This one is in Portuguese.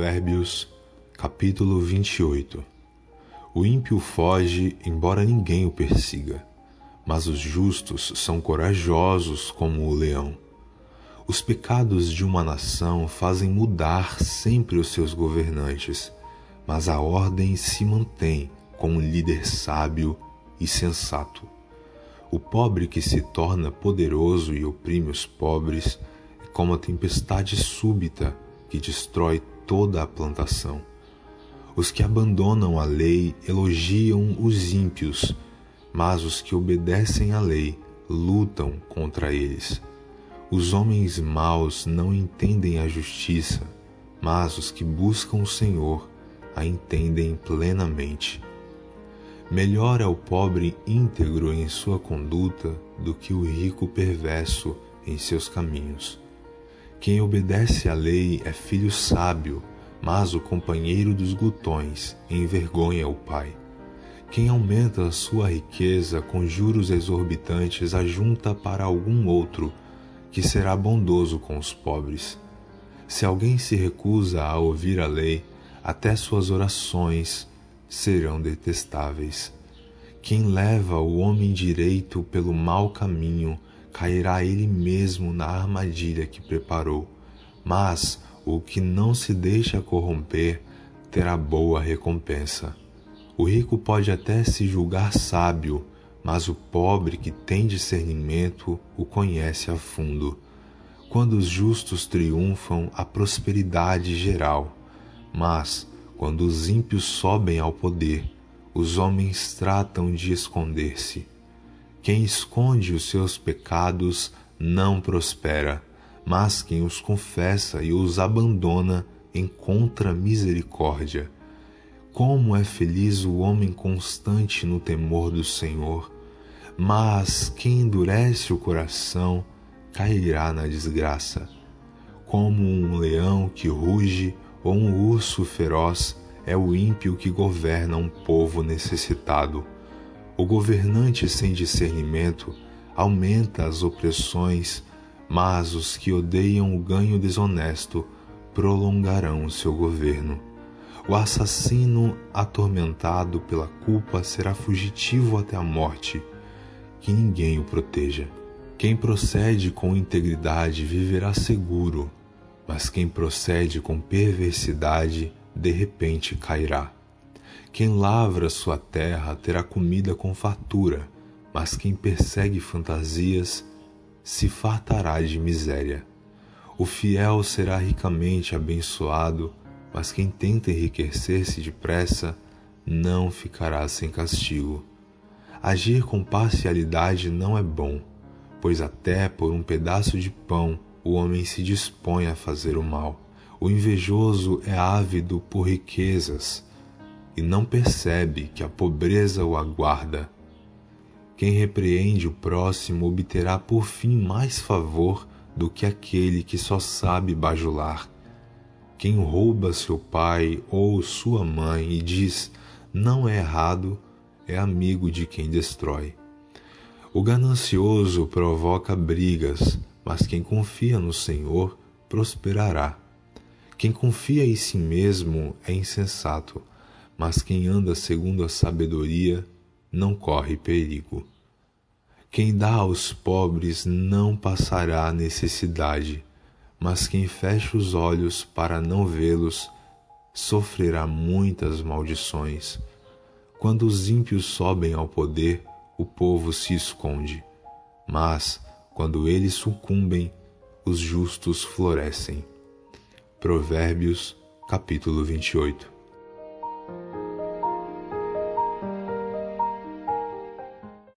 Provérbios, capítulo 28 O ímpio foge, embora ninguém o persiga, mas os justos são corajosos como o leão. Os pecados de uma nação fazem mudar sempre os seus governantes, mas a ordem se mantém com um líder sábio e sensato. O pobre que se torna poderoso e oprime os pobres é como a tempestade súbita que destrói toda a plantação. Os que abandonam a lei elogiam os ímpios, mas os que obedecem à lei lutam contra eles. Os homens maus não entendem a justiça, mas os que buscam o Senhor a entendem plenamente. Melhor é o pobre íntegro em sua conduta do que o rico perverso em seus caminhos. Quem obedece à lei é filho sábio, mas o companheiro dos glutões envergonha o pai. Quem aumenta a sua riqueza com juros exorbitantes ajunta para algum outro, que será bondoso com os pobres. Se alguém se recusa a ouvir a lei, até suas orações serão detestáveis. Quem leva o homem direito pelo mau caminho, cairá ele mesmo na armadilha que preparou. Mas o que não se deixa corromper terá boa recompensa. O rico pode até se julgar sábio, mas o pobre que tem discernimento o conhece a fundo. Quando os justos triunfam, a prosperidade geral, mas quando os ímpios sobem ao poder, os homens tratam de esconder-se. Quem esconde os seus pecados não prospera, mas quem os confessa e os abandona encontra misericórdia. Como é feliz o homem constante no temor do Senhor, mas quem endurece o coração cairá na desgraça. Como um leão que ruge ou um urso feroz é o ímpio que governa um povo necessitado. O governante sem discernimento aumenta as opressões, mas os que odeiam o ganho desonesto prolongarão o seu governo. O assassino atormentado pela culpa será fugitivo até a morte, que ninguém o proteja. Quem procede com integridade viverá seguro, mas quem procede com perversidade de repente cairá. Quem lavra sua terra terá comida com fartura, mas quem persegue fantasias se fartará de miséria. O fiel será ricamente abençoado, mas quem tenta enriquecer-se depressa não ficará sem castigo. Agir com parcialidade não é bom, pois até por um pedaço de pão o homem se dispõe a fazer o mal. O invejoso é ávido por riquezas e não percebe que a pobreza o aguarda. Quem repreende o próximo obterá por fim mais favor do que aquele que só sabe bajular. Quem rouba seu pai ou sua mãe e diz não é errado, é amigo de quem destrói. O ganancioso provoca brigas, mas quem confia no Senhor prosperará. Quem confia em si mesmo é insensato, mas quem anda segundo a sabedoria não corre perigo. Quem dá aos pobres não passará necessidade, mas quem fecha os olhos para não vê-los sofrerá muitas maldições. Quando os ímpios sobem ao poder, o povo se esconde, mas quando eles sucumbem, os justos florescem. Provérbios, capítulo 28.